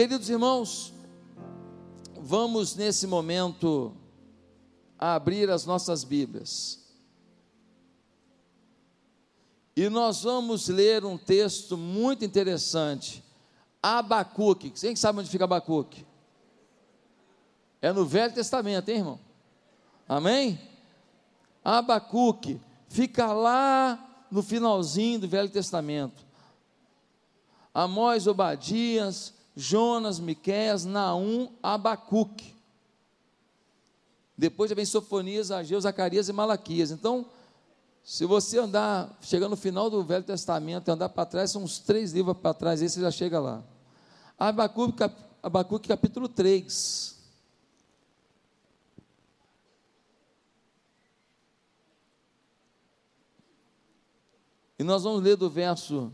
Queridos irmãos, vamos nesse momento abrir as nossas Bíblias. E nós vamos ler um texto muito interessante. Abacuque. Quem sabe onde fica Abacuque? É no Velho Testamento, hein, irmão? Amém? Abacuque fica lá no finalzinho do Velho Testamento. Amós, Obadias, Jonas, Miqueias, Naum, Abacuque. Depois já vem Sofonias, Ageu, Zacarias e Malaquias. Então, se você andar, chegando no final do Velho Testamento e andar para trás, são uns três livros para trás, aí você já chega lá. Abacuque, cap, Abacuque capítulo 3. E nós vamos ler do verso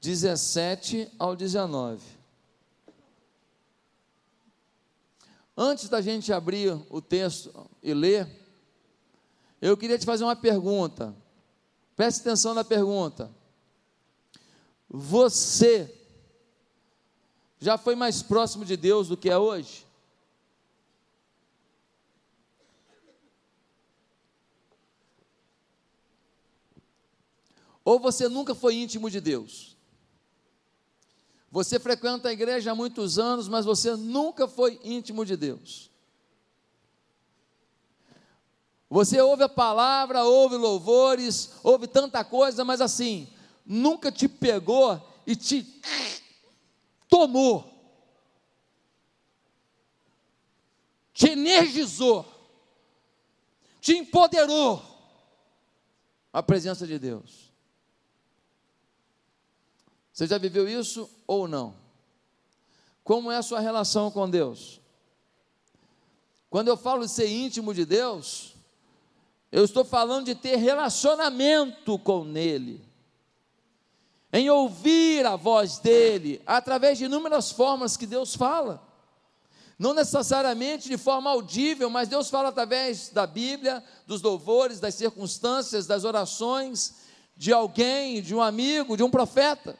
dezessete ao dezenove. Antes da gente abrir o texto e ler, eu queria te fazer uma pergunta. Preste atenção na pergunta. Você já foi mais próximo de Deus do que é hoje? Ou você nunca foi íntimo de Deus? Você frequenta a igreja há muitos anos, mas você nunca foi íntimo de Deus. Você ouve a palavra, ouve louvores, ouve tanta coisa, mas assim, nunca te pegou e te tomou, te energizou, te empoderou a presença de Deus. Você já viveu isso ou não? Como é a sua relação com Deus? Quando eu falo de ser íntimo de Deus, eu estou falando de ter relacionamento com Ele, em ouvir a voz dEle, através de inúmeras formas que Deus fala. Não necessariamente de forma audível, mas Deus fala através da Bíblia, dos louvores, das circunstâncias, das orações, de alguém, de um amigo, de um profeta.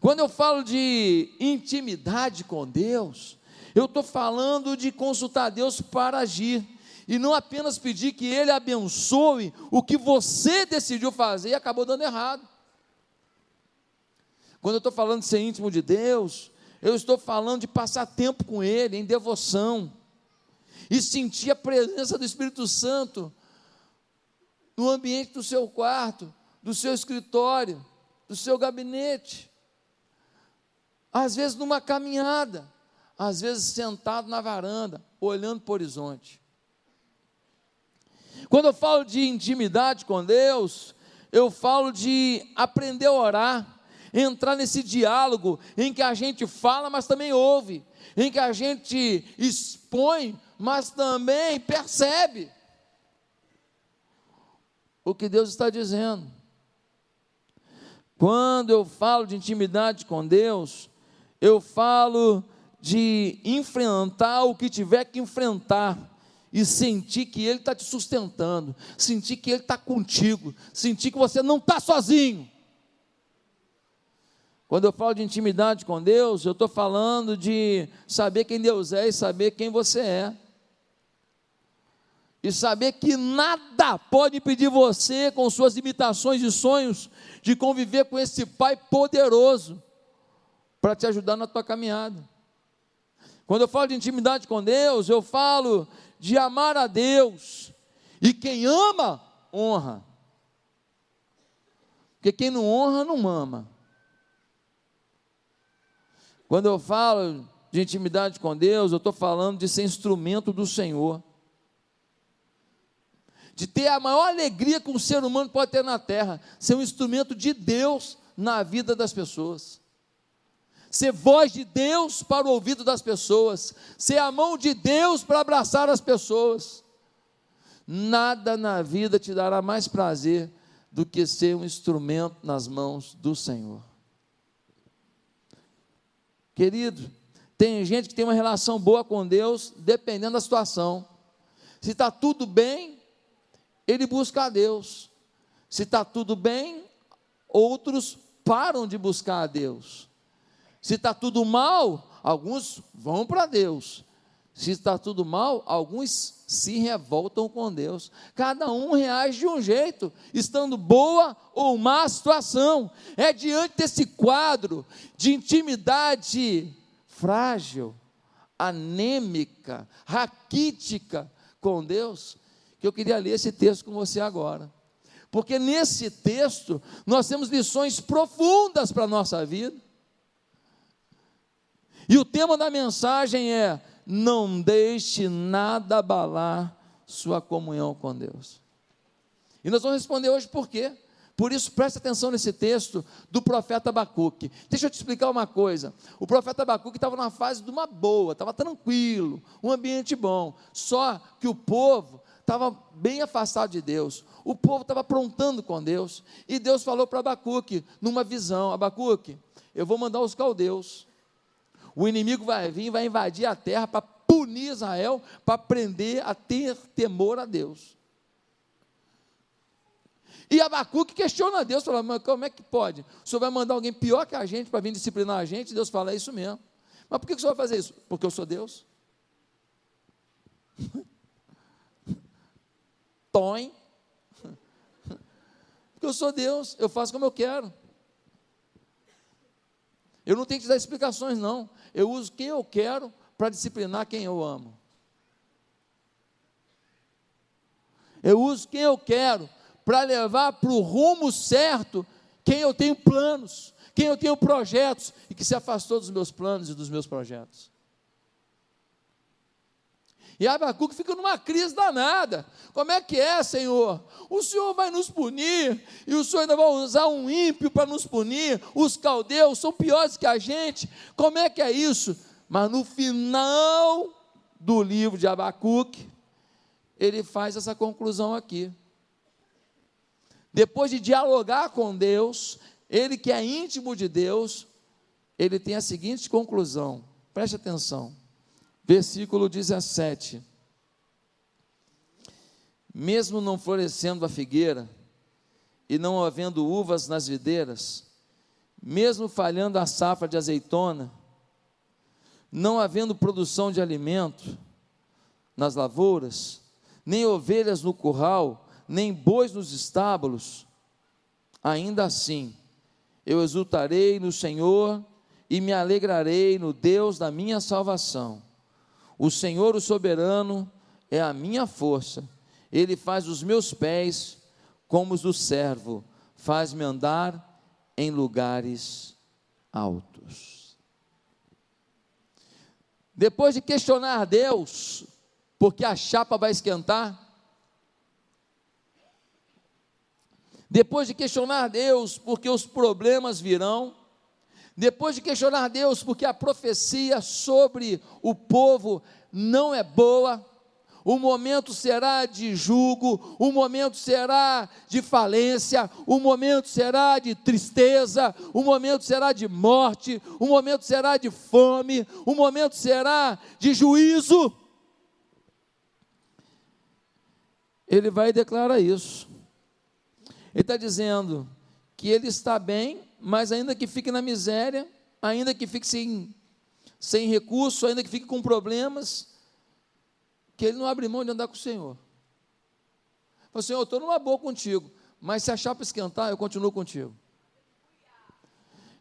Quando eu falo de intimidade com Deus, eu estou falando de consultar Deus para agir, e não apenas pedir que Ele abençoe o que você decidiu fazer e acabou dando errado. Quando eu estou falando de ser íntimo de Deus, eu estou falando de passar tempo com Ele, em devoção, e sentir a presença do Espírito Santo no ambiente do seu quarto, do seu escritório, do seu gabinete às vezes numa caminhada, às vezes sentado na varanda, olhando para o horizonte. Quando eu falo de intimidade com Deus, eu falo de aprender a orar, entrar nesse diálogo em que a gente fala, mas também ouve, em que a gente expõe, mas também percebe o que Deus está dizendo. Quando eu falo de intimidade com Deus, eu falo de enfrentar o que tiver que enfrentar e sentir que Ele está te sustentando, sentir que Ele está contigo, sentir que você não está sozinho. Quando eu falo de intimidade com Deus, eu estou falando de saber quem Deus é e saber quem você é. E saber que nada pode impedir você, com suas limitações e sonhos, de conviver com esse Pai poderoso para te ajudar na tua caminhada. Quando eu falo de intimidade com Deus, eu falo de amar a Deus. E quem ama, honra. Porque quem não honra, não ama. Quando eu falo de intimidade com Deus, eu estou falando de ser instrumento do Senhor. De ter a maior alegria que um ser humano pode ter na terra, ser um instrumento de Deus na vida das pessoas ser voz de Deus para o ouvido das pessoas, ser a mão de Deus para abraçar as pessoas. Nada na vida te dará mais prazer do que ser um instrumento nas mãos do Senhor. Querido, tem gente que tem uma relação boa com Deus, dependendo da situação. Se está tudo bem, ele busca a Deus. Se está tudo bem, outros param de buscar a Deus. Se está tudo mal, alguns vão para Deus. Se está tudo mal, alguns se revoltam com Deus. Cada um reage de um jeito, estando boa ou má situação. É diante desse quadro de intimidade frágil, anêmica, raquítica com Deus, que eu queria ler esse texto com você agora. Porque nesse texto nós temos lições profundas para a nossa vida. E o tema da mensagem é: não deixe nada abalar sua comunhão com Deus. E nós vamos responder hoje por quê? Por isso, preste atenção nesse texto do profeta Abacuque. Deixa eu te explicar uma coisa. O profeta Abacuque estava numa fase de uma boa, estava tranquilo, um ambiente bom. Só que o povo estava bem afastado de Deus. O povo estava aprontando com Deus. E Deus falou para Abacuque, numa visão: Abacuque, eu vou mandar os caldeus. O inimigo vai vir, vai invadir a terra para punir Israel, para aprender a ter temor a Deus. E Abacuque questiona Deus, fala, mas como é que pode? O senhor vai mandar alguém pior que a gente para vir disciplinar a gente? Deus fala, é isso mesmo. Mas por que o senhor vai fazer isso? Porque eu sou Deus. Toim. Porque eu sou Deus, eu faço como eu quero. Eu não tenho que dar explicações, não. Eu uso quem eu quero para disciplinar quem eu amo. Eu uso quem eu quero para levar para o rumo certo quem eu tenho planos, quem eu tenho projetos e que se afastou dos meus planos e dos meus projetos. E Abacuque fica numa crise danada. Como é que é, Senhor? O Senhor vai nos punir, e o Senhor ainda vai usar um ímpio para nos punir. Os caldeus são piores que a gente. Como é que é isso? Mas no final do livro de Abacuque, ele faz essa conclusão aqui. Depois de dialogar com Deus, ele que é íntimo de Deus, ele tem a seguinte conclusão: preste atenção, versículo 17. Mesmo não florescendo a figueira, e não havendo uvas nas videiras, mesmo falhando a safra de azeitona, não havendo produção de alimento nas lavouras, nem ovelhas no curral, nem bois nos estábulos, ainda assim eu exultarei no Senhor e me alegrarei no Deus da minha salvação. O Senhor, o soberano, é a minha força, ele faz os meus pés como os do servo, faz-me andar em lugares altos. Depois de questionar Deus, porque a chapa vai esquentar, depois de questionar Deus, porque os problemas virão, depois de questionar Deus, porque a profecia sobre o povo não é boa, o momento será de julgo, o momento será de falência, o momento será de tristeza, o momento será de morte, o momento será de fome, o momento será de juízo. Ele vai declarar isso. Ele está dizendo que ele está bem, mas ainda que fique na miséria, ainda que fique sem, sem recurso, ainda que fique com problemas, que ele não abre mão de andar com o Senhor. Fala, Senhor, eu estou numa boa contigo, mas se a chapa esquentar, eu continuo contigo.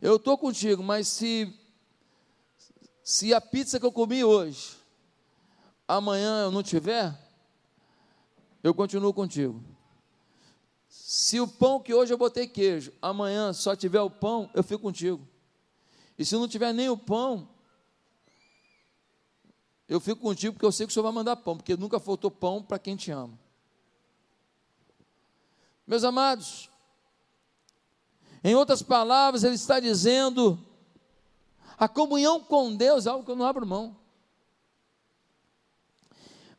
Eu estou contigo, mas se, se a pizza que eu comi hoje, amanhã eu não tiver, eu continuo contigo. Se o pão que hoje eu botei queijo, amanhã só tiver o pão, eu fico contigo. E se não tiver nem o pão, eu fico contigo porque eu sei que o Senhor vai mandar pão, porque nunca faltou pão para quem te ama. Meus amados, em outras palavras, ele está dizendo: a comunhão com Deus é algo que eu não abro mão.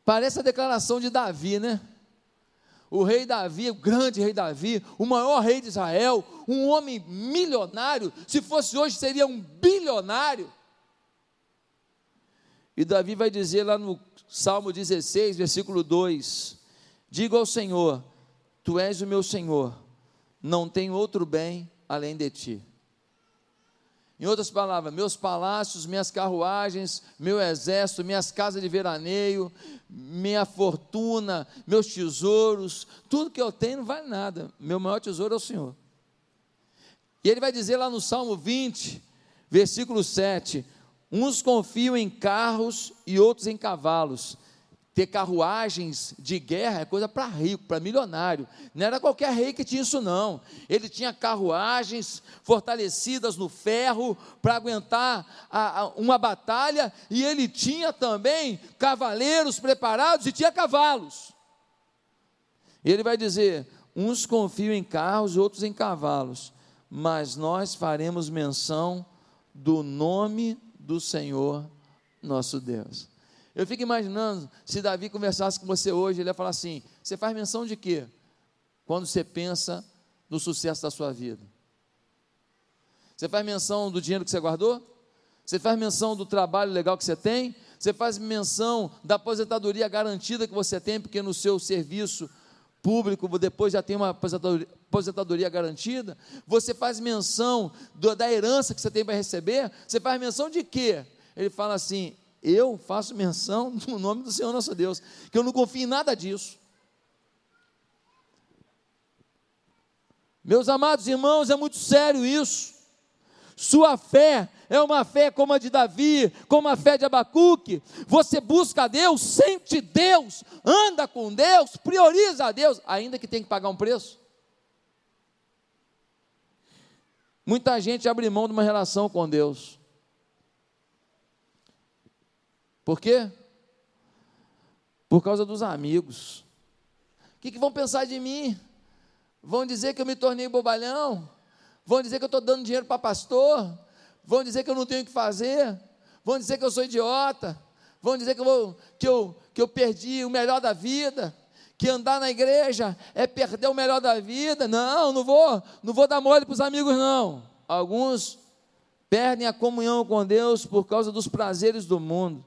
Parece a declaração de Davi, né? O rei Davi, o grande rei Davi, o maior rei de Israel, um homem milionário, se fosse hoje seria um bilionário. E Davi vai dizer lá no Salmo 16, versículo 2: Digo ao Senhor, Tu és o meu Senhor, não tenho outro bem além de ti. Em outras palavras, meus palácios, minhas carruagens, meu exército, minhas casas de veraneio, minha fortuna, meus tesouros, tudo que eu tenho não vale nada. Meu maior tesouro é o Senhor. E ele vai dizer lá no Salmo 20, versículo 7: Uns confiam em carros e outros em cavalos, ter carruagens de guerra é coisa para rico, para milionário. Não era qualquer rei que tinha isso, não. Ele tinha carruagens fortalecidas no ferro para aguentar a, a, uma batalha, e ele tinha também cavaleiros preparados e tinha cavalos. Ele vai dizer: uns confiam em carros, outros em cavalos, mas nós faremos menção do nome do Senhor nosso Deus. Eu fico imaginando se Davi conversasse com você hoje, ele ia falar assim: você faz menção de quê? Quando você pensa no sucesso da sua vida. Você faz menção do dinheiro que você guardou? Você faz menção do trabalho legal que você tem? Você faz menção da aposentadoria garantida que você tem, porque no seu serviço público depois já tem uma aposentadoria, aposentadoria garantida? Você faz menção do, da herança que você tem para receber? Você faz menção de quê? Ele fala assim: eu faço menção no nome do Senhor nosso Deus, que eu não confio em nada disso. Meus amados irmãos, é muito sério isso. Sua fé é uma fé como a de Davi, como a fé de Abacuque. Você busca Deus, sente Deus, anda com Deus, prioriza a Deus, ainda que tenha que pagar um preço. Muita gente abre mão de uma relação com Deus. Por quê? Por causa dos amigos. O que, que vão pensar de mim? Vão dizer que eu me tornei bobalhão? Vão dizer que eu estou dando dinheiro para pastor? Vão dizer que eu não tenho o que fazer? Vão dizer que eu sou idiota? Vão dizer que eu, vou, que eu, que eu perdi o melhor da vida? Que andar na igreja é perder o melhor da vida? Não, não vou, não vou dar mole para os amigos, não. Alguns perdem a comunhão com Deus por causa dos prazeres do mundo.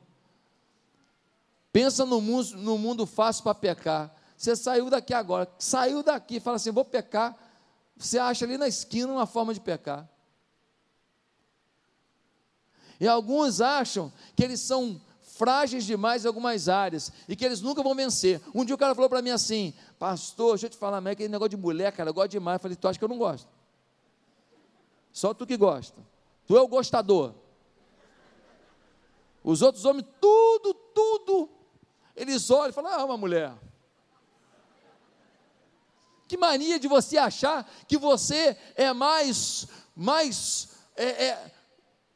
Pensa no mundo, no mundo fácil para pecar. Você saiu daqui agora, saiu daqui, fala assim: vou pecar. Você acha ali na esquina uma forma de pecar. E alguns acham que eles são frágeis demais em algumas áreas e que eles nunca vão vencer. Um dia o cara falou para mim assim: Pastor, deixa eu te falar, mas aquele negócio de mulher, cara, eu gosto demais. Eu falei: Tu acha que eu não gosto? Só tu que gosta. Tu é o gostador. Os outros homens, tudo, tudo eles olham e falam: Ah, uma mulher. Que mania de você achar que você é mais, mais é, é,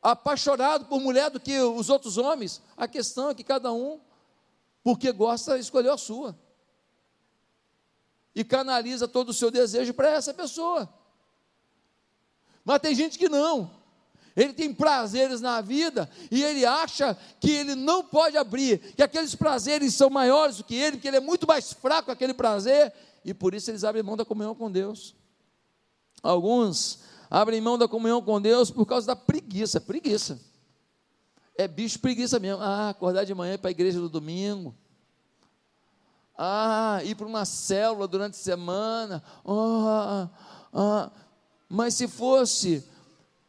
apaixonado por mulher do que os outros homens. A questão é que cada um, porque gosta, escolheu a sua. E canaliza todo o seu desejo para essa pessoa. Mas tem gente que não ele tem prazeres na vida e ele acha que ele não pode abrir, que aqueles prazeres são maiores do que ele, que ele é muito mais fraco aquele prazer, e por isso eles abrem mão da comunhão com Deus. Alguns abrem mão da comunhão com Deus por causa da preguiça, preguiça. É bicho preguiça mesmo. Ah, acordar de manhã para a igreja no domingo. Ah, ir para uma célula durante a semana. Ah, ah. Mas se fosse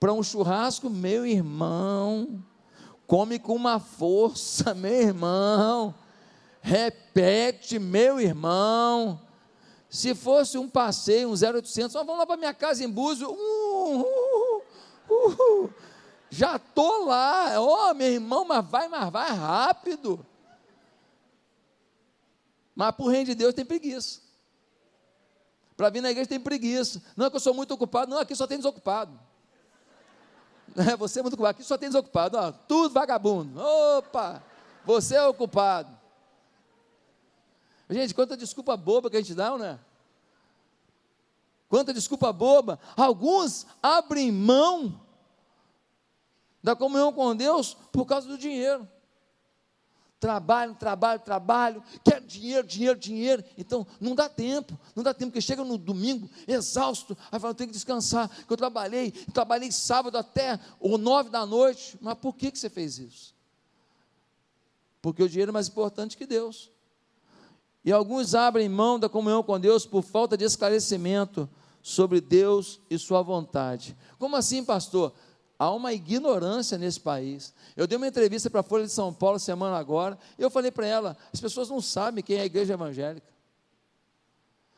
para um churrasco, meu irmão, come com uma força, meu irmão, repete, meu irmão. Se fosse um passeio, um 0800, vamos lá para minha casa em Búzios, uh, uh, uh, já estou lá, ó oh, meu irmão, mas vai, mas vai rápido. Mas por reino de Deus tem preguiça. Para vir na igreja tem preguiça. Não é que eu sou muito ocupado, não, aqui só tem desocupado. Você é muito ocupado. Aqui só tem desocupado. Ó, tudo vagabundo. Opa! Você é ocupado. Gente, quanta desculpa boba que a gente dá, não é? Quanta desculpa boba. Alguns abrem mão da comunhão com Deus por causa do dinheiro trabalho, trabalho, trabalho, quer dinheiro, dinheiro, dinheiro. Então, não dá tempo, não dá tempo, porque chega no domingo, exausto, aí fala, eu tenho que descansar, que eu trabalhei, trabalhei sábado até ou nove da noite. Mas por que, que você fez isso? Porque o dinheiro é mais importante que Deus. E alguns abrem mão da comunhão com Deus por falta de esclarecimento sobre Deus e Sua vontade. Como assim, pastor? Há uma ignorância nesse país. Eu dei uma entrevista para a Folha de São Paulo semana agora, e eu falei para ela: as pessoas não sabem quem é a igreja evangélica.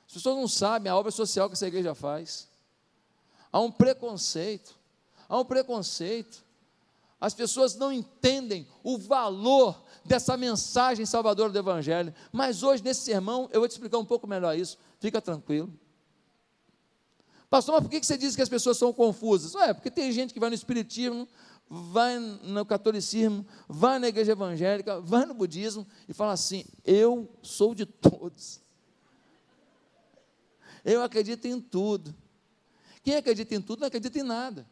As pessoas não sabem a obra social que essa igreja faz. Há um preconceito. Há um preconceito. As pessoas não entendem o valor dessa mensagem salvadora do Evangelho. Mas hoje, nesse sermão, eu vou te explicar um pouco melhor isso. Fica tranquilo. Pastor, mas por que você diz que as pessoas são confusas? É, porque tem gente que vai no Espiritismo, vai no catolicismo, vai na igreja evangélica, vai no budismo e fala assim: eu sou de todos. Eu acredito em tudo. Quem acredita em tudo não acredita em nada.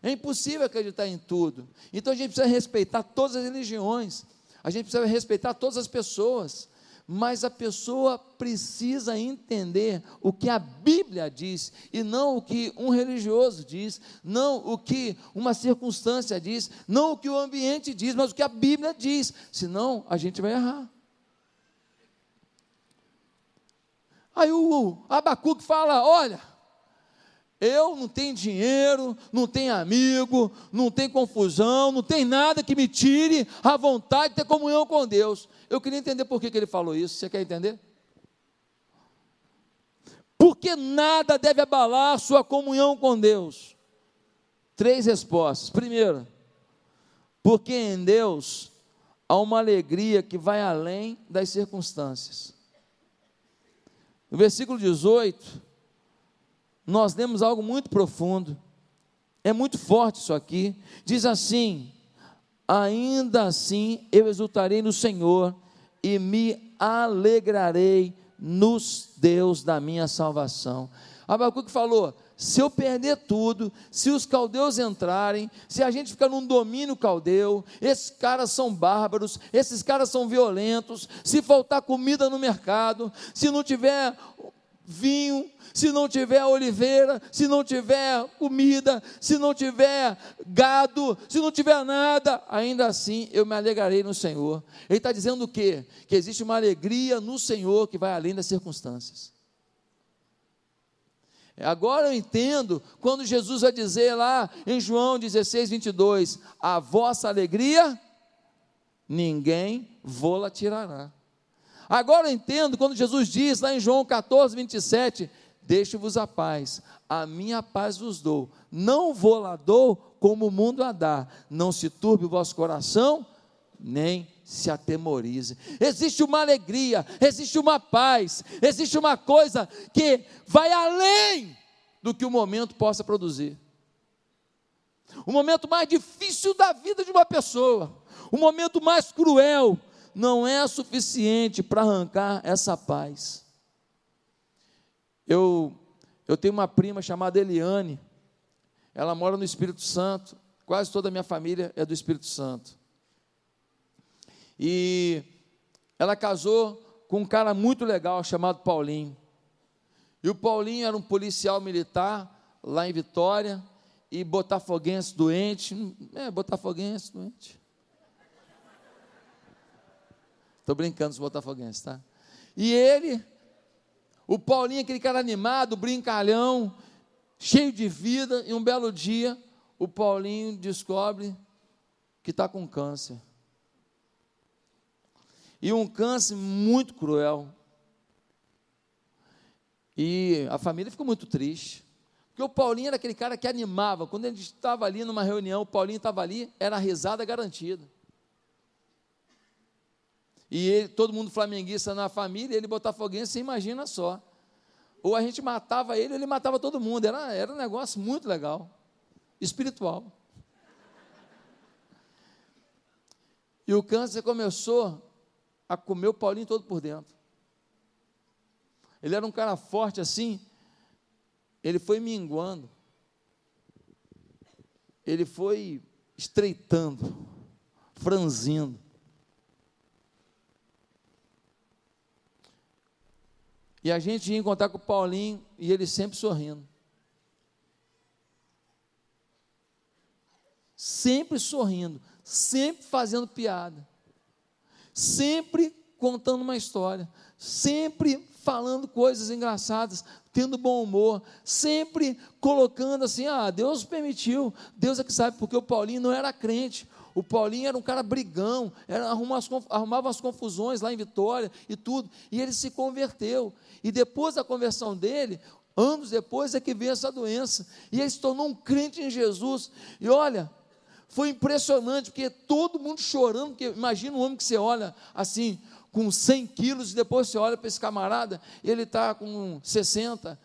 É impossível acreditar em tudo. Então a gente precisa respeitar todas as religiões, a gente precisa respeitar todas as pessoas mas a pessoa precisa entender o que a Bíblia diz e não o que um religioso diz, não o que uma circunstância diz, não o que o ambiente diz, mas o que a Bíblia diz, senão a gente vai errar. Aí o Abacuque fala: olha, eu não tenho dinheiro, não tenho amigo, não tenho confusão, não tem nada que me tire a vontade de ter comunhão com Deus. Eu queria entender por que, que ele falou isso. Você quer entender? Porque nada deve abalar sua comunhão com Deus. Três respostas. Primeiro, porque em Deus há uma alegria que vai além das circunstâncias. No versículo 18 nós lemos algo muito profundo, é muito forte isso aqui. Diz assim: Ainda assim eu exultarei no Senhor e me alegrarei nos Deus da minha salvação. Abacuque falou: se eu perder tudo, se os caldeus entrarem, se a gente ficar num domínio caldeu, esses caras são bárbaros, esses caras são violentos, se faltar comida no mercado, se não tiver vinho, se não tiver oliveira, se não tiver comida, se não tiver gado, se não tiver nada, ainda assim eu me alegrarei no Senhor. Ele está dizendo o quê? Que existe uma alegria no Senhor que vai além das circunstâncias. Agora eu entendo quando Jesus vai dizer lá em João 16, 22: A vossa alegria ninguém vô-la tirará. Agora eu entendo quando Jesus diz lá em João 14, 27, deixe-vos a paz, a minha paz vos dou, não vou lá dou como o mundo a dá, não se turbe o vosso coração, nem se atemorize. Existe uma alegria, existe uma paz, existe uma coisa que vai além do que o momento possa produzir. O momento mais difícil da vida de uma pessoa, o momento mais cruel, não é suficiente para arrancar essa paz. Eu, eu tenho uma prima chamada Eliane, ela mora no Espírito Santo, quase toda a minha família é do Espírito Santo. E ela casou com um cara muito legal chamado Paulinho. E o Paulinho era um policial militar lá em Vitória e botafoguense doente, é, botafoguense doente. Estou brincando os botafoguenses, tá? E ele, o Paulinho, aquele cara animado, brincalhão, cheio de vida, e um belo dia, o Paulinho descobre que está com câncer. E um câncer muito cruel. E a família ficou muito triste. Porque o Paulinho era aquele cara que animava. Quando ele estava ali numa reunião, o Paulinho estava ali, era risada garantida e ele, todo mundo flamenguista na família, ele botafoguense, você imagina só. Ou a gente matava ele, ele matava todo mundo. Era, era um negócio muito legal, espiritual. E o câncer começou a comer o Paulinho todo por dentro. Ele era um cara forte assim, ele foi minguando, ele foi estreitando, franzindo. E a gente ia encontrar com o Paulinho e ele sempre sorrindo. Sempre sorrindo, sempre fazendo piada, sempre contando uma história, sempre falando coisas engraçadas, tendo bom humor, sempre colocando assim: ah, Deus permitiu, Deus é que sabe, porque o Paulinho não era crente. O Paulinho era um cara brigão, era, arrumava, as, arrumava as confusões lá em Vitória e tudo, e ele se converteu. E depois da conversão dele, anos depois é que veio essa doença, e ele se tornou um crente em Jesus. E olha, foi impressionante, porque todo mundo chorando, porque imagina um homem que você olha assim, com 100 quilos, e depois você olha para esse camarada, ele está com 60.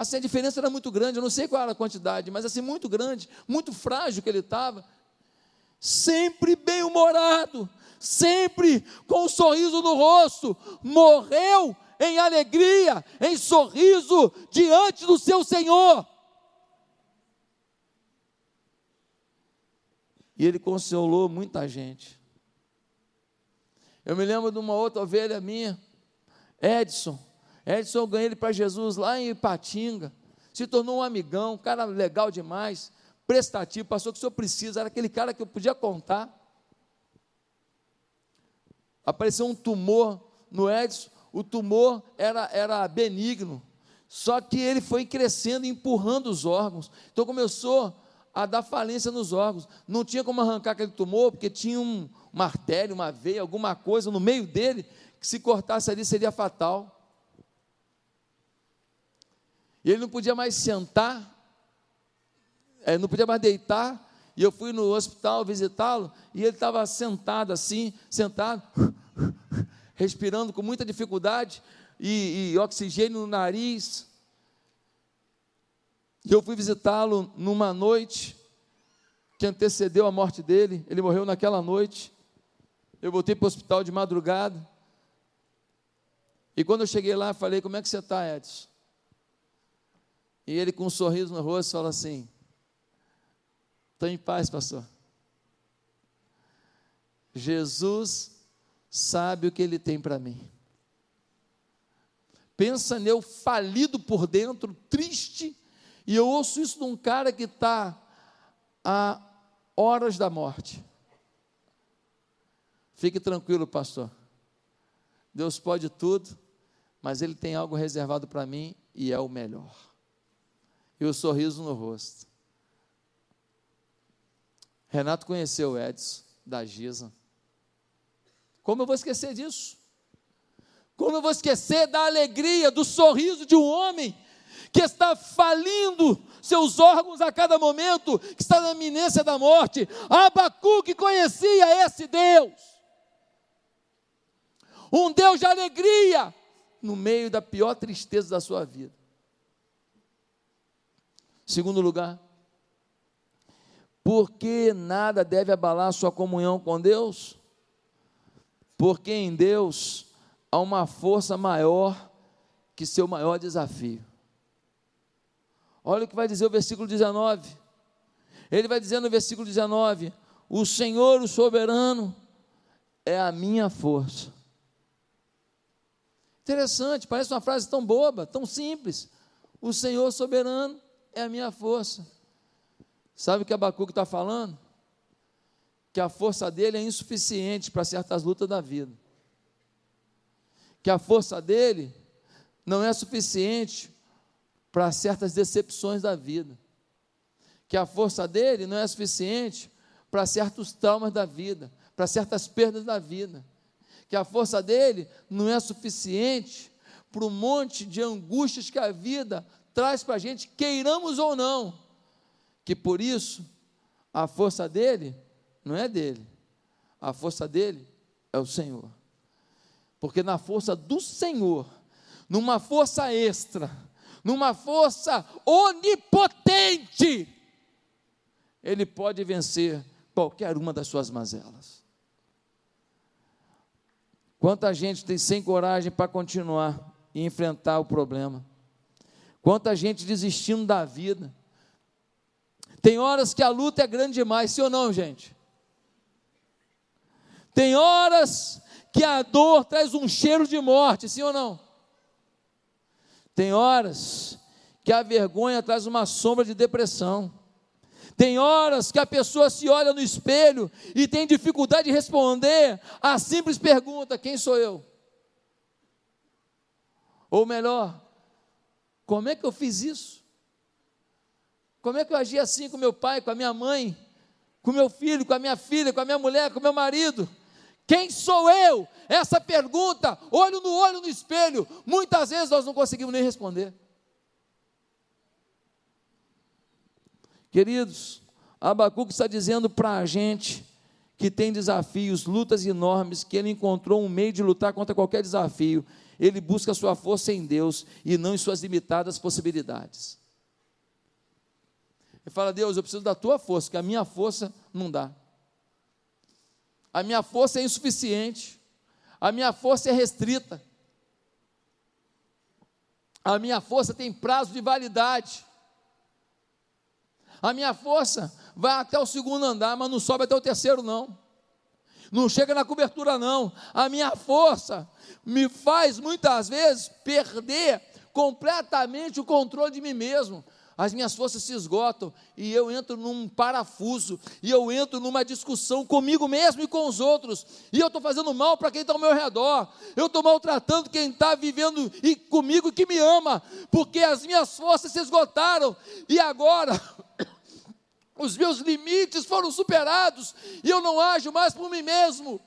Assim, a diferença era muito grande, eu não sei qual era a quantidade, mas assim, muito grande, muito frágil que ele estava. Sempre bem-humorado, sempre com um sorriso no rosto, morreu em alegria, em sorriso diante do seu Senhor. E ele consolou muita gente. Eu me lembro de uma outra ovelha minha, Edson. Edson, ganhei ele para Jesus lá em Ipatinga. Se tornou um amigão, um cara legal demais, prestativo, passou o que o senhor precisa, era aquele cara que eu podia contar. Apareceu um tumor no Edson, o tumor era, era benigno, só que ele foi crescendo, empurrando os órgãos. Então começou a dar falência nos órgãos. Não tinha como arrancar aquele tumor, porque tinha um, uma artéria, uma veia, alguma coisa no meio dele, que se cortasse ali seria fatal. E ele não podia mais sentar, é, não podia mais deitar. E eu fui no hospital visitá-lo, e ele estava sentado assim, sentado, respirando com muita dificuldade, e, e oxigênio no nariz. E eu fui visitá-lo numa noite que antecedeu a morte dele. Ele morreu naquela noite. Eu voltei para o hospital de madrugada. E quando eu cheguei lá, falei: Como é que você está, Edson? E ele, com um sorriso no rosto, fala assim: Estou em paz, pastor. Jesus sabe o que ele tem para mim. Pensa nele falido por dentro, triste, e eu ouço isso de um cara que está a horas da morte. Fique tranquilo, pastor. Deus pode tudo, mas Ele tem algo reservado para mim e é o melhor. E o sorriso no rosto. Renato conheceu o Edson da Giza. Como eu vou esquecer disso? Como eu vou esquecer da alegria, do sorriso de um homem que está falindo seus órgãos a cada momento, que está na iminência da morte. Abacuque conhecia esse Deus. Um Deus de alegria no meio da pior tristeza da sua vida. Segundo lugar, porque nada deve abalar sua comunhão com Deus? Porque em Deus há uma força maior que seu maior desafio. Olha o que vai dizer o versículo 19. Ele vai dizer no versículo 19: O Senhor, o soberano, é a minha força. Interessante, parece uma frase tão boba, tão simples. O Senhor soberano é a minha força. Sabe o que Abacuque está falando? Que a força dele é insuficiente para certas lutas da vida. Que a força dele não é suficiente para certas decepções da vida, que a força dele não é suficiente para certos traumas da vida, para certas perdas da vida, que a força dele não é suficiente para um monte de angústias que a vida traz para a gente, queiramos ou não, que por isso a força dele não é dele, a força dele é o Senhor, porque na força do Senhor, numa força extra, numa força onipotente, ele pode vencer qualquer uma das suas mazelas. Quanta gente tem sem coragem para continuar e enfrentar o problema. Quanta gente desistindo da vida. Tem horas que a luta é grande demais, sim ou não, gente? Tem horas que a dor traz um cheiro de morte, sim ou não? Tem horas que a vergonha traz uma sombra de depressão. Tem horas que a pessoa se olha no espelho e tem dificuldade de responder a simples pergunta: quem sou eu? Ou melhor, como é que eu fiz isso? Como é que eu agi assim com meu pai, com a minha mãe, com meu filho, com a minha filha, com a minha mulher, com meu marido? Quem sou eu? Essa pergunta, olho no olho no espelho, muitas vezes nós não conseguimos nem responder. Queridos, Abacuque está dizendo para a gente que tem desafios, lutas enormes, que ele encontrou um meio de lutar contra qualquer desafio. Ele busca sua força em Deus e não em suas limitadas possibilidades. Ele fala: Deus, eu preciso da tua força, que a minha força não dá. A minha força é insuficiente. A minha força é restrita. A minha força tem prazo de validade. A minha força vai até o segundo andar, mas não sobe até o terceiro, não. Não chega na cobertura, não. A minha força me faz muitas vezes perder completamente o controle de mim mesmo as minhas forças se esgotam e eu entro num parafuso, e eu entro numa discussão comigo mesmo e com os outros, e eu estou fazendo mal para quem está ao meu redor, eu estou maltratando quem está vivendo e comigo que me ama, porque as minhas forças se esgotaram, e agora os meus limites foram superados, e eu não ajo mais por mim mesmo,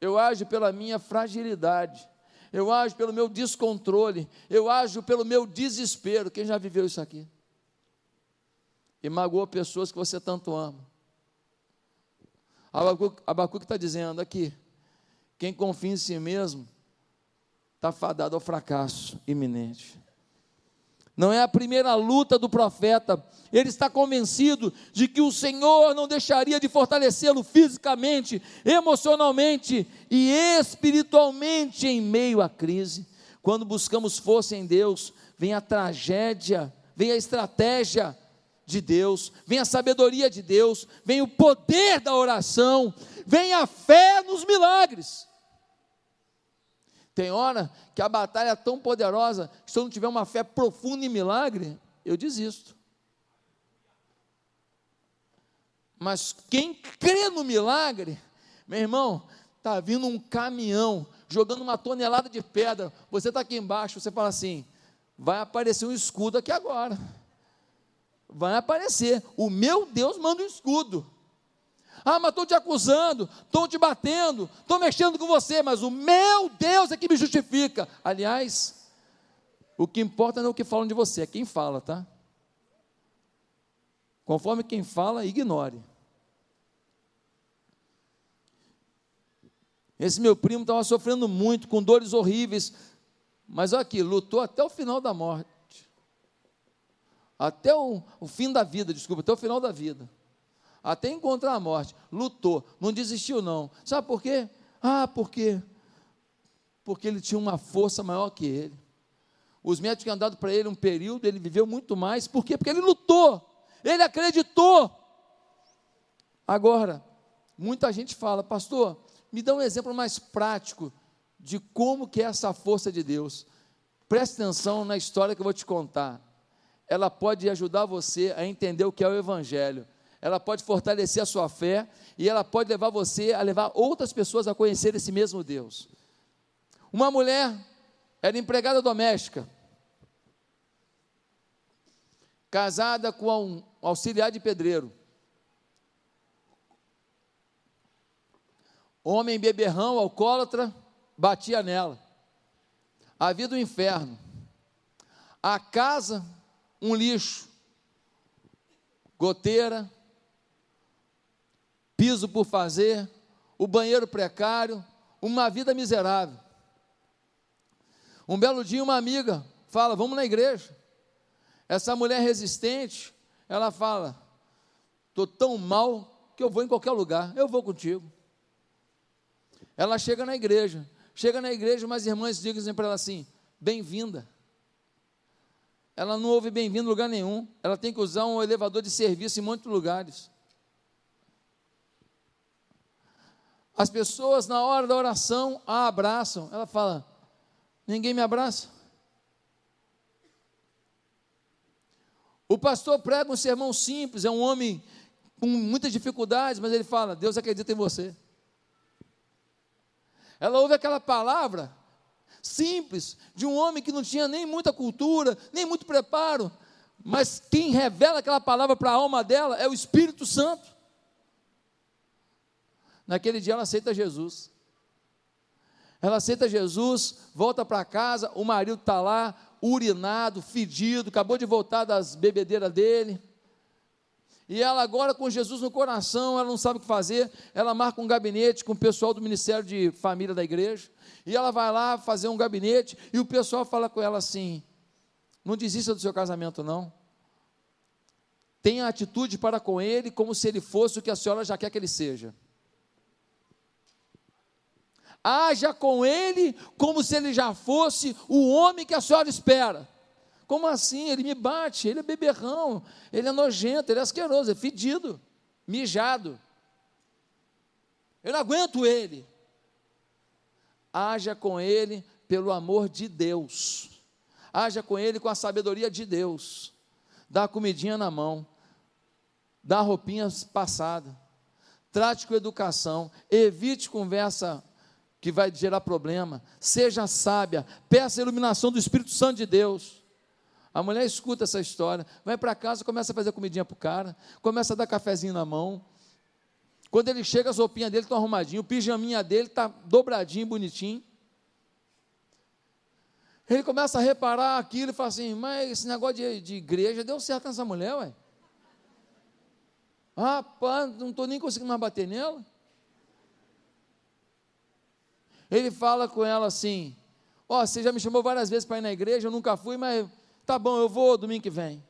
eu ajo pela minha fragilidade. Eu ajo pelo meu descontrole, eu ajo pelo meu desespero. Quem já viveu isso aqui? e magoou pessoas que você tanto ama. Abacuque está dizendo aqui: quem confia em si mesmo está fadado ao fracasso iminente. Não é a primeira luta do profeta, ele está convencido de que o Senhor não deixaria de fortalecê-lo fisicamente, emocionalmente e espiritualmente em meio à crise. Quando buscamos força em Deus, vem a tragédia, vem a estratégia, de Deus, vem a sabedoria de Deus, vem o poder da oração, vem a fé nos milagres. Tem hora que a batalha é tão poderosa que se eu não tiver uma fé profunda em milagre, eu desisto. Mas quem crê no milagre, meu irmão, está vindo um caminhão jogando uma tonelada de pedra, você está aqui embaixo, você fala assim: vai aparecer um escudo aqui agora vai aparecer. O meu Deus manda um escudo. Ah, mas estou te acusando, estou te batendo, estou mexendo com você, mas o meu Deus é que me justifica. Aliás, o que importa não é o que falam de você, é quem fala, tá? Conforme quem fala, ignore. Esse meu primo estava sofrendo muito, com dores horríveis, mas olha aqui, lutou até o final da morte até o, o fim da vida, desculpa, até o final da vida, até encontrar a morte, lutou, não desistiu não. Sabe por quê? Ah, por quê? Porque ele tinha uma força maior que ele. Os médicos tinham dado para ele um período, ele viveu muito mais. Por quê? Porque ele lutou, ele acreditou. Agora, muita gente fala, pastor, me dá um exemplo mais prático de como que é essa força de Deus. Preste atenção na história que eu vou te contar ela pode ajudar você a entender o que é o Evangelho. Ela pode fortalecer a sua fé e ela pode levar você a levar outras pessoas a conhecer esse mesmo Deus. Uma mulher era empregada doméstica, casada com um auxiliar de pedreiro. Homem beberrão, alcoólatra, batia nela. Havia do inferno. A casa um lixo, goteira, piso por fazer, o banheiro precário, uma vida miserável. Um belo dia, uma amiga fala: Vamos na igreja. Essa mulher resistente, ela fala: Estou tão mal que eu vou em qualquer lugar, eu vou contigo. Ela chega na igreja, chega na igreja, mas irmãs dizem para ela assim: Bem-vinda ela não ouve bem-vindo em lugar nenhum. Ela tem que usar um elevador de serviço em muitos lugares. As pessoas, na hora da oração, a abraçam. Ela fala: Ninguém me abraça. O pastor prega um sermão simples, é um homem com muitas dificuldades, mas ele fala: Deus acredita em você. Ela ouve aquela palavra simples de um homem que não tinha nem muita cultura, nem muito preparo, mas quem revela aquela palavra para a alma dela é o Espírito Santo. Naquele dia ela aceita Jesus. Ela aceita Jesus, volta para casa, o marido está lá, urinado, fedido, acabou de voltar das bebedeiras dele. E ela agora com Jesus no coração, ela não sabe o que fazer, ela marca um gabinete com o pessoal do Ministério de Família da igreja, e ela vai lá fazer um gabinete, e o pessoal fala com ela assim: não desista do seu casamento, não. Tenha atitude para com ele como se ele fosse o que a senhora já quer que ele seja. Haja com ele como se ele já fosse o homem que a senhora espera. Como assim? Ele me bate, ele é beberrão, ele é nojento, ele é asqueroso, é fedido, mijado. Eu não aguento ele. Haja com ele pelo amor de Deus. Haja com ele com a sabedoria de Deus. Dá a comidinha na mão. Dá a roupinha passada. Trate com educação. Evite conversa que vai gerar problema. Seja sábia. Peça a iluminação do Espírito Santo de Deus. A mulher escuta essa história, vai para casa, começa a fazer comidinha para o cara, começa a dar cafezinho na mão. Quando ele chega, as roupinhas dele estão arrumadinhas, o pijaminha dele está dobradinho, bonitinho. Ele começa a reparar aquilo e fala assim: Mas esse negócio de, de igreja deu certo nessa mulher, ué. Rapaz, não estou nem conseguindo mais bater nela. Ele fala com ela assim: Ó, oh, você já me chamou várias vezes para ir na igreja, eu nunca fui, mas Tá bom, eu vou domingo que vem.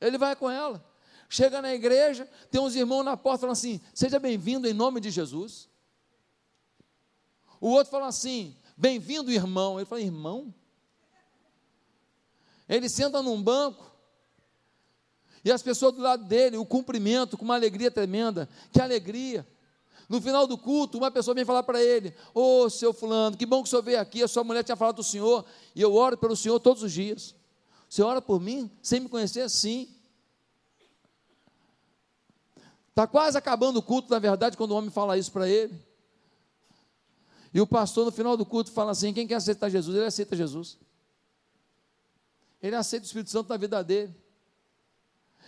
Ele vai com ela. Chega na igreja, tem uns irmãos na porta falando assim: Seja bem-vindo em nome de Jesus. O outro fala assim: Bem-vindo, irmão. Ele fala: Irmão? Ele senta num banco e as pessoas do lado dele, o cumprimento com uma alegria tremenda. Que alegria! No final do culto, uma pessoa vem falar para ele: Ô oh, seu fulano, que bom que o senhor veio aqui. A sua mulher tinha falado do senhor, e eu oro pelo senhor todos os dias. Você ora por mim, sem me conhecer? Sim. Está quase acabando o culto, na verdade, quando o homem fala isso para ele. E o pastor, no final do culto, fala assim: quem quer aceitar Jesus? Ele aceita Jesus. Ele aceita o Espírito Santo na vida dele.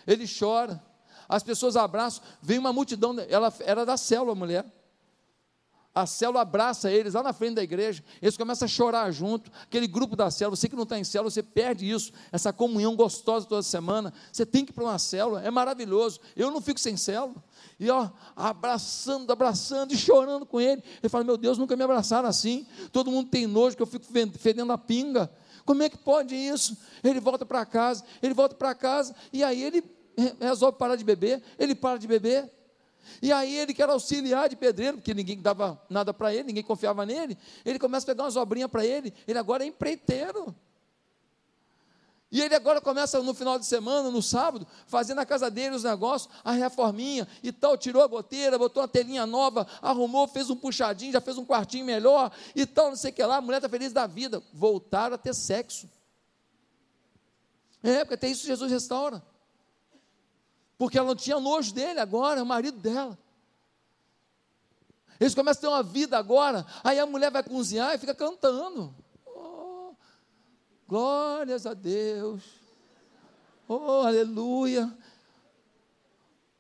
Ele chora as pessoas abraçam, vem uma multidão, ela era da célula, a mulher. A célula abraça eles lá na frente da igreja, eles começam a chorar junto. Aquele grupo da célula, você que não está em célula, você perde isso, essa comunhão gostosa toda semana. Você tem que ir para uma célula, é maravilhoso. Eu não fico sem célula. E ó, abraçando, abraçando e chorando com ele. Ele fala: Meu Deus, nunca me abraçaram assim. Todo mundo tem nojo que eu fico fedendo a pinga. Como é que pode isso? Ele volta para casa, ele volta para casa, e aí ele resolve parar de beber, ele para de beber. E aí ele quer auxiliar de pedreiro, porque ninguém dava nada para ele, ninguém confiava nele. Ele começa a pegar umas obrinhas para ele, ele agora é empreiteiro. E ele agora começa no final de semana, no sábado, fazer na casa dele os negócios, a reforminha e tal, tirou a goteira, botou uma telinha nova, arrumou, fez um puxadinho, já fez um quartinho melhor e tal, não sei o que lá, a mulher está feliz da vida. Voltaram a ter sexo. É, porque até isso Jesus restaura porque ela não tinha nojo dele agora, é o marido dela. Eles começam a ter uma vida agora, aí a mulher vai cozinhar e fica cantando. Oh, glórias a Deus. Oh, aleluia.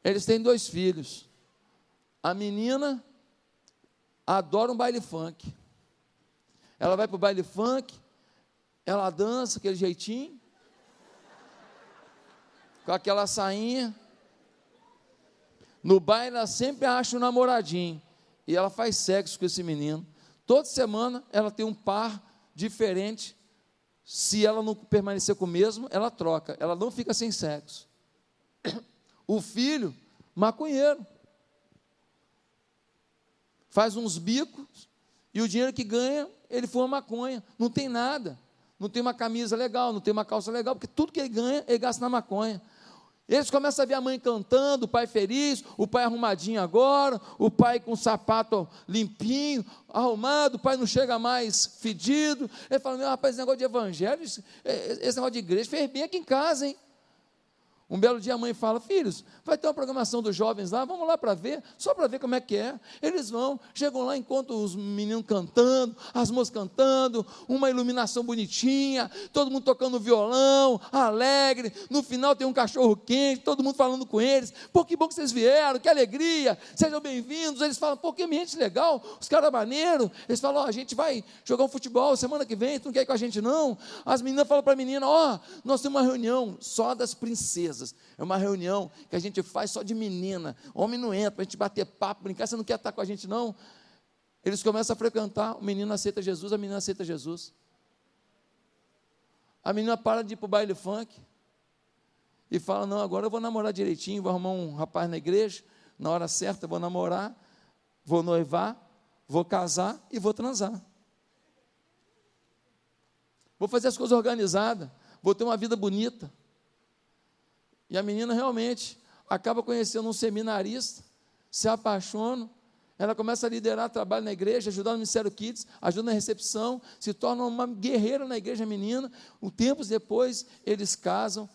Eles têm dois filhos. A menina adora um baile funk. Ela vai para o baile funk, ela dança aquele jeitinho, com aquela sainha. No baile ela sempre acha um namoradinho. E ela faz sexo com esse menino. Toda semana ela tem um par diferente. Se ela não permanecer com o mesmo, ela troca. Ela não fica sem sexo. O filho, maconheiro. Faz uns bicos e o dinheiro que ganha, ele fuma maconha. Não tem nada. Não tem uma camisa legal, não tem uma calça legal, porque tudo que ele ganha, ele gasta na maconha. Eles começam a ver a mãe cantando, o pai feliz, o pai arrumadinho agora, o pai com o sapato limpinho, arrumado, o pai não chega mais fedido. Ele fala: Meu rapaz, esse negócio de evangelho, esse negócio de igreja fez bem aqui em casa, hein? Um belo dia a mãe fala: Filhos, vai ter uma programação dos jovens lá, vamos lá para ver, só para ver como é que é. Eles vão, chegam lá, encontram os meninos cantando, as moças cantando, uma iluminação bonitinha, todo mundo tocando violão, alegre. No final tem um cachorro quente, todo mundo falando com eles. Pô, que bom que vocês vieram, que alegria, sejam bem-vindos. Eles falam: Pô, que ambiente legal, os caras maneiro. Eles falam: Ó, oh, a gente vai jogar um futebol semana que vem, tu não quer ir com a gente não? As meninas falam para a menina: Ó, oh, nós temos uma reunião só das princesas princesas. É uma reunião que a gente faz só de menina. Homem não entra a gente bater papo, brincar. Você não quer estar com a gente, não? Eles começam a frequentar. O menino aceita Jesus, a menina aceita Jesus. A menina para de ir para o baile funk e fala: Não, agora eu vou namorar direitinho, vou arrumar um rapaz na igreja, na hora certa, vou namorar, vou noivar, vou casar e vou transar. Vou fazer as coisas organizadas, vou ter uma vida bonita. E a menina realmente acaba conhecendo um seminarista, se apaixona, ela começa a liderar trabalho na igreja, ajudar no Ministério Kids, ajuda na recepção, se torna uma guerreira na igreja menina. Um tempos depois, eles casam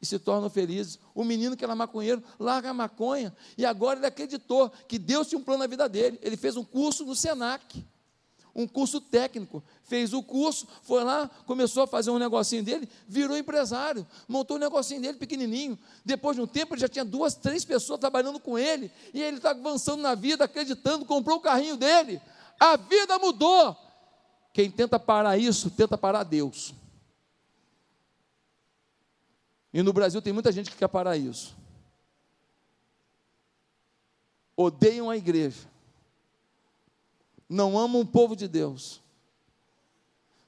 e se tornam felizes. O menino que era maconheiro larga a maconha e agora ele acreditou que Deus tinha um plano na vida dele. Ele fez um curso no Senac um curso técnico, fez o curso, foi lá, começou a fazer um negocinho dele, virou empresário, montou um negocinho dele pequenininho. Depois de um tempo, ele já tinha duas, três pessoas trabalhando com ele, e ele está avançando na vida, acreditando, comprou o carrinho dele. A vida mudou. Quem tenta parar isso, tenta parar Deus. E no Brasil tem muita gente que quer parar isso. Odeiam a igreja não amam o povo de Deus,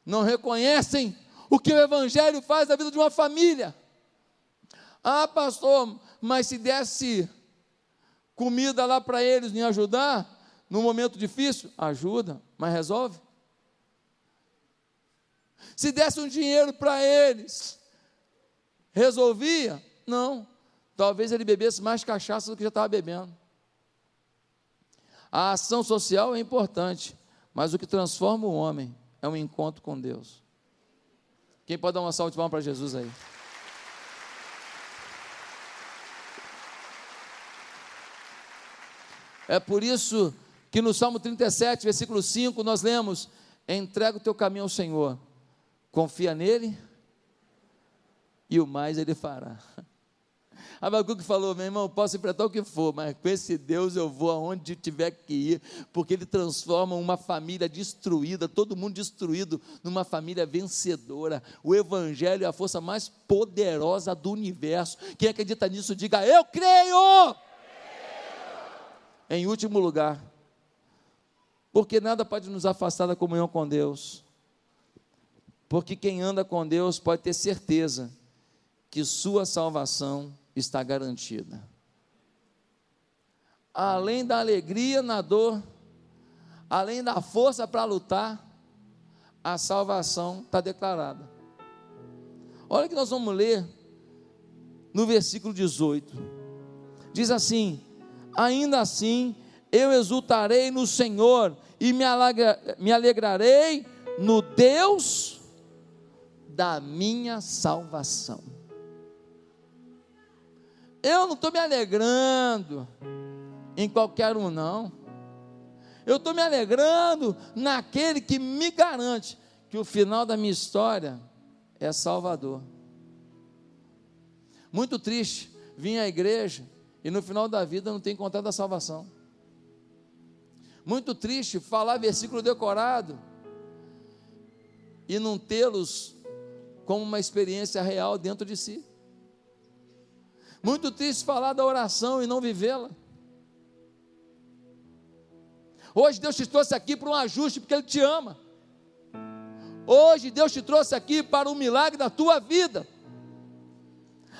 não reconhecem o que o Evangelho faz na vida de uma família. Ah, pastor, mas se desse comida lá para eles me ajudar, num momento difícil, ajuda, mas resolve. Se desse um dinheiro para eles, resolvia? Não. Talvez ele bebesse mais cachaça do que já estava bebendo. A ação social é importante, mas o que transforma o homem é um encontro com Deus. Quem pode dar uma salva de palmas para Jesus aí? É por isso que no Salmo 37, versículo 5, nós lemos: Entrega o teu caminho ao Senhor, confia nele, e o mais ele fará. Abacuque falou: meu irmão, posso enfrentar o que for, mas com esse Deus eu vou aonde tiver que ir, porque Ele transforma uma família destruída, todo mundo destruído, numa família vencedora. O Evangelho é a força mais poderosa do universo. Quem acredita nisso, diga: Eu creio! Em último lugar, porque nada pode nos afastar da comunhão com Deus. Porque quem anda com Deus pode ter certeza que sua salvação está garantida. Além da alegria na dor, além da força para lutar, a salvação está declarada. Olha que nós vamos ler no versículo 18. Diz assim: Ainda assim eu exultarei no Senhor e me, me alegrarei no Deus da minha salvação. Eu não estou me alegrando em qualquer um, não. Eu estou me alegrando naquele que me garante que o final da minha história é Salvador. Muito triste vir à igreja e no final da vida não ter encontrado a salvação. Muito triste falar versículo decorado e não tê-los como uma experiência real dentro de si. Muito triste falar da oração e não vivê-la. Hoje Deus te trouxe aqui para um ajuste porque Ele te ama. Hoje Deus te trouxe aqui para um milagre da tua vida.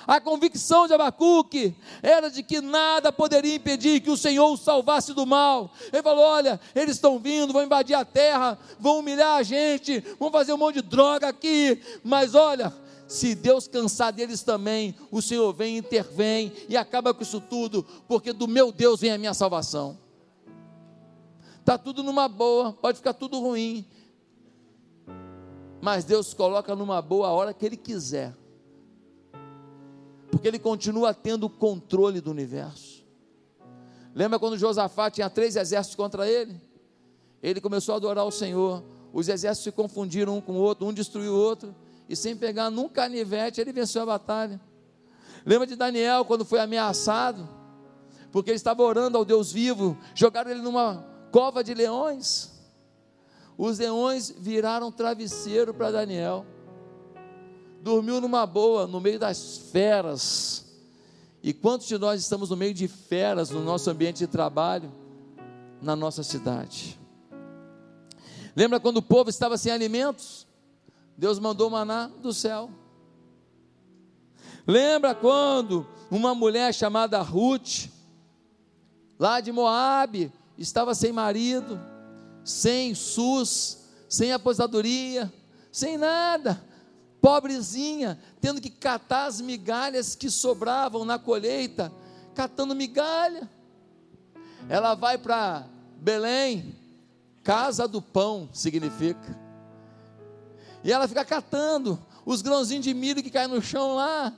A convicção de Abacuque era de que nada poderia impedir que o Senhor o salvasse do mal. Ele falou: Olha, eles estão vindo, vão invadir a terra, vão humilhar a gente, vão fazer um monte de droga aqui, mas olha, se Deus cansar deles também, o Senhor vem, intervém e acaba com isso tudo, porque do meu Deus vem a minha salvação. Está tudo numa boa, pode ficar tudo ruim, mas Deus coloca numa boa a hora que Ele quiser. porque ele continua tendo o controle do universo. Lembra quando Josafá tinha três exércitos contra ele? Ele começou a adorar o Senhor. Os exércitos se confundiram um com o outro, um destruiu o outro, e sem pegar num canivete, ele venceu a batalha. Lembra de Daniel quando foi ameaçado? Porque ele estava orando ao Deus vivo, jogaram ele numa cova de leões. Os leões viraram travesseiro para Daniel dormiu numa boa, no meio das feras. E quantos de nós estamos no meio de feras no nosso ambiente de trabalho, na nossa cidade? Lembra quando o povo estava sem alimentos? Deus mandou maná do céu. Lembra quando uma mulher chamada Ruth, lá de Moabe, estava sem marido, sem SUS, sem aposentadoria, sem nada pobrezinha, tendo que catar as migalhas que sobravam na colheita, catando migalha. Ela vai para Belém, casa do pão significa. E ela fica catando os grãozinhos de milho que caem no chão lá.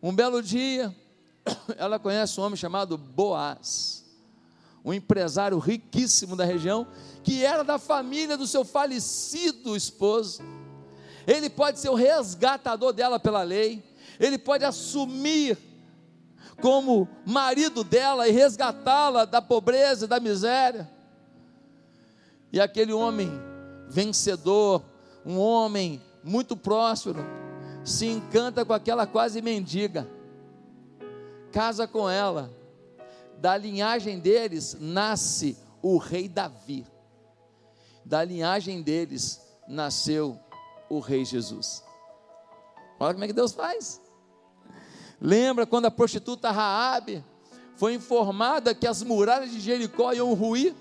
Um belo dia, ela conhece um homem chamado Boaz, um empresário riquíssimo da região, que era da família do seu falecido esposo ele pode ser o resgatador dela pela lei, ele pode assumir como marido dela e resgatá-la da pobreza e da miséria. E aquele homem vencedor, um homem muito próspero, se encanta com aquela quase mendiga, casa com ela, da linhagem deles nasce o rei Davi, da linhagem deles nasceu o Rei Jesus. Olha como é que Deus faz. Lembra quando a prostituta Raabe foi informada que as muralhas de Jericó iam ruir?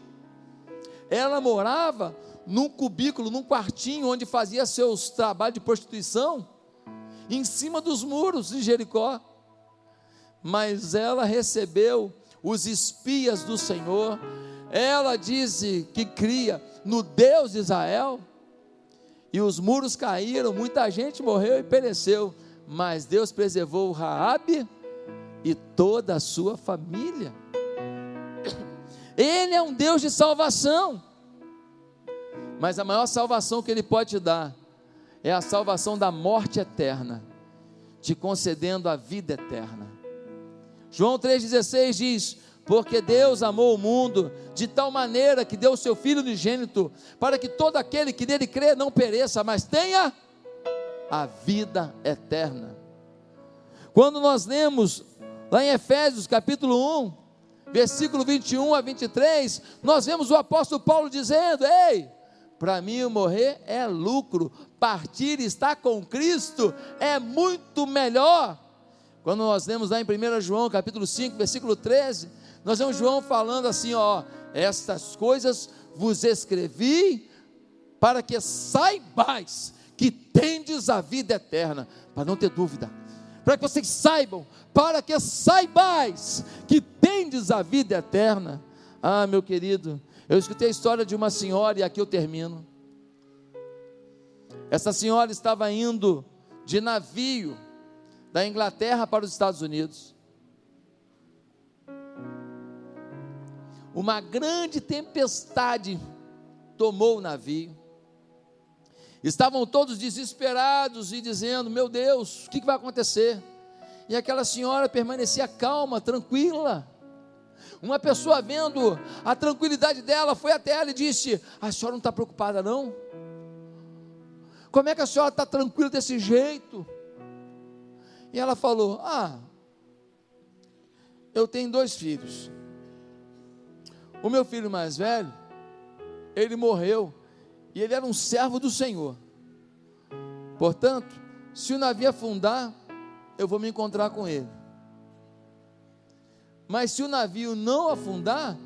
Ela morava num cubículo, num quartinho onde fazia seus trabalhos de prostituição, em cima dos muros de Jericó. Mas ela recebeu os espias do Senhor. Ela disse que cria no Deus de Israel e os muros caíram, muita gente morreu e pereceu, mas Deus preservou Raabe e toda a sua família. Ele é um Deus de salvação. Mas a maior salvação que ele pode te dar é a salvação da morte eterna, te concedendo a vida eterna. João 3,16 diz: porque Deus amou o mundo de tal maneira que deu o seu Filho unigênito, para que todo aquele que nele crê não pereça, mas tenha a vida eterna. Quando nós lemos lá em Efésios capítulo 1, versículo 21 a 23, nós vemos o apóstolo Paulo dizendo: Ei, para mim morrer é lucro, partir estar com Cristo é muito melhor. Quando nós lemos lá em 1 João capítulo 5, versículo 13, nós vemos João falando assim: ó, estas coisas vos escrevi para que saibais que tendes a vida eterna, para não ter dúvida, para que vocês saibam, para que saibais que tendes a vida eterna. Ah, meu querido, eu escutei a história de uma senhora e aqui eu termino. Essa senhora estava indo de navio da Inglaterra para os Estados Unidos. uma grande tempestade tomou o navio. Estavam todos desesperados e dizendo: Meu Deus, o que vai acontecer? E aquela senhora permanecia calma, tranquila. Uma pessoa vendo a tranquilidade dela foi até ela e disse: A senhora não está preocupada, não? Como é que a senhora está tranquila desse jeito? E ela falou: Ah, eu tenho dois filhos. O meu filho mais velho, ele morreu e ele era um servo do Senhor. Portanto, se o navio afundar, eu vou me encontrar com ele. Mas se o navio não afundar,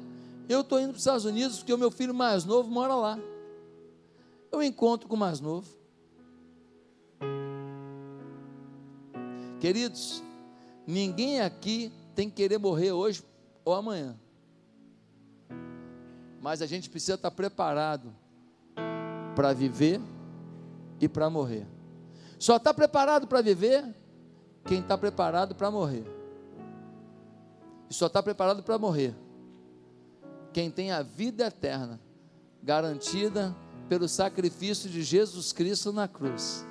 eu estou indo para os Estados Unidos porque o meu filho mais novo mora lá. Eu encontro com o mais novo. Queridos, ninguém aqui tem que querer morrer hoje ou amanhã mas a gente precisa estar preparado para viver e para morrer. Só está preparado para viver quem está preparado para morrer. E só está preparado para morrer quem tem a vida eterna garantida pelo sacrifício de Jesus Cristo na cruz.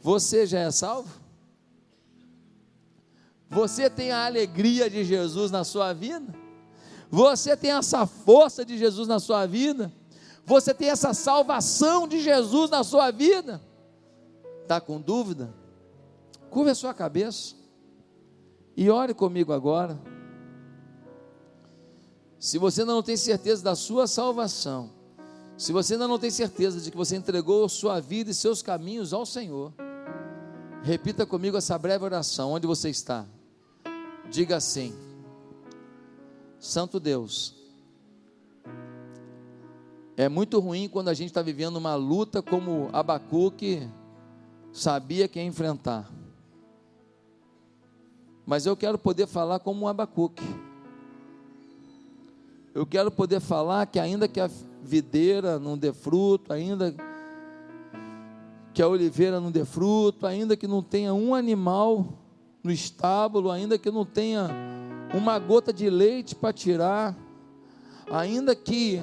Você já é salvo? Você tem a alegria de Jesus na sua vida? Você tem essa força de Jesus na sua vida? Você tem essa salvação de Jesus na sua vida? Está com dúvida? Curva a sua cabeça e ore comigo agora. Se você não tem certeza da sua salvação, se você ainda não tem certeza de que você entregou sua vida e seus caminhos ao Senhor, repita comigo essa breve oração, onde você está. Diga assim: Santo Deus, é muito ruim quando a gente está vivendo uma luta como Abacuque sabia que ia enfrentar. Mas eu quero poder falar como um Abacuque. Eu quero poder falar que ainda que a videira não dê fruto, ainda que a oliveira não dê fruto, ainda que não tenha um animal no estábulo, ainda que não tenha uma gota de leite para tirar, ainda que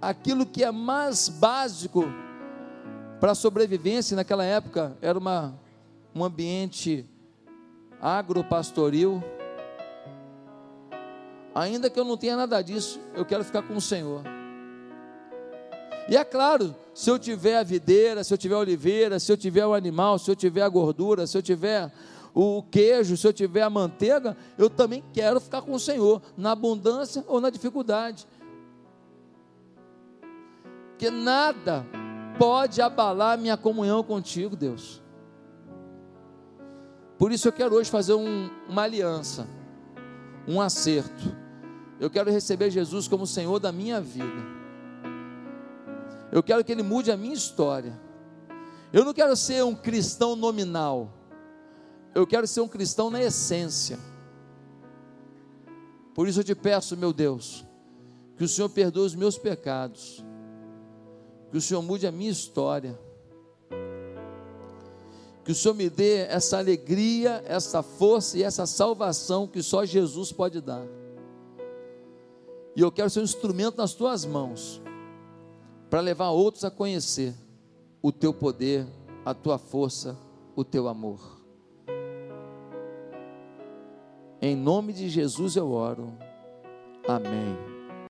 aquilo que é mais básico para a sobrevivência naquela época era uma, um ambiente agropastoril, ainda que eu não tenha nada disso, eu quero ficar com o Senhor. E é claro, se eu tiver a videira, se eu tiver a oliveira, se eu tiver o animal, se eu tiver a gordura, se eu tiver o queijo, se eu tiver a manteiga, eu também quero ficar com o Senhor, na abundância ou na dificuldade. Que nada pode abalar minha comunhão contigo, Deus. Por isso eu quero hoje fazer um, uma aliança, um acerto. Eu quero receber Jesus como Senhor da minha vida. Eu quero que Ele mude a minha história. Eu não quero ser um cristão nominal. Eu quero ser um cristão na essência. Por isso eu te peço, meu Deus, que o Senhor perdoe os meus pecados, que o Senhor mude a minha história, que o Senhor me dê essa alegria, essa força e essa salvação que só Jesus pode dar. E eu quero ser um instrumento nas tuas mãos para levar outros a conhecer o teu poder, a tua força, o teu amor. Em nome de Jesus eu oro. Amém.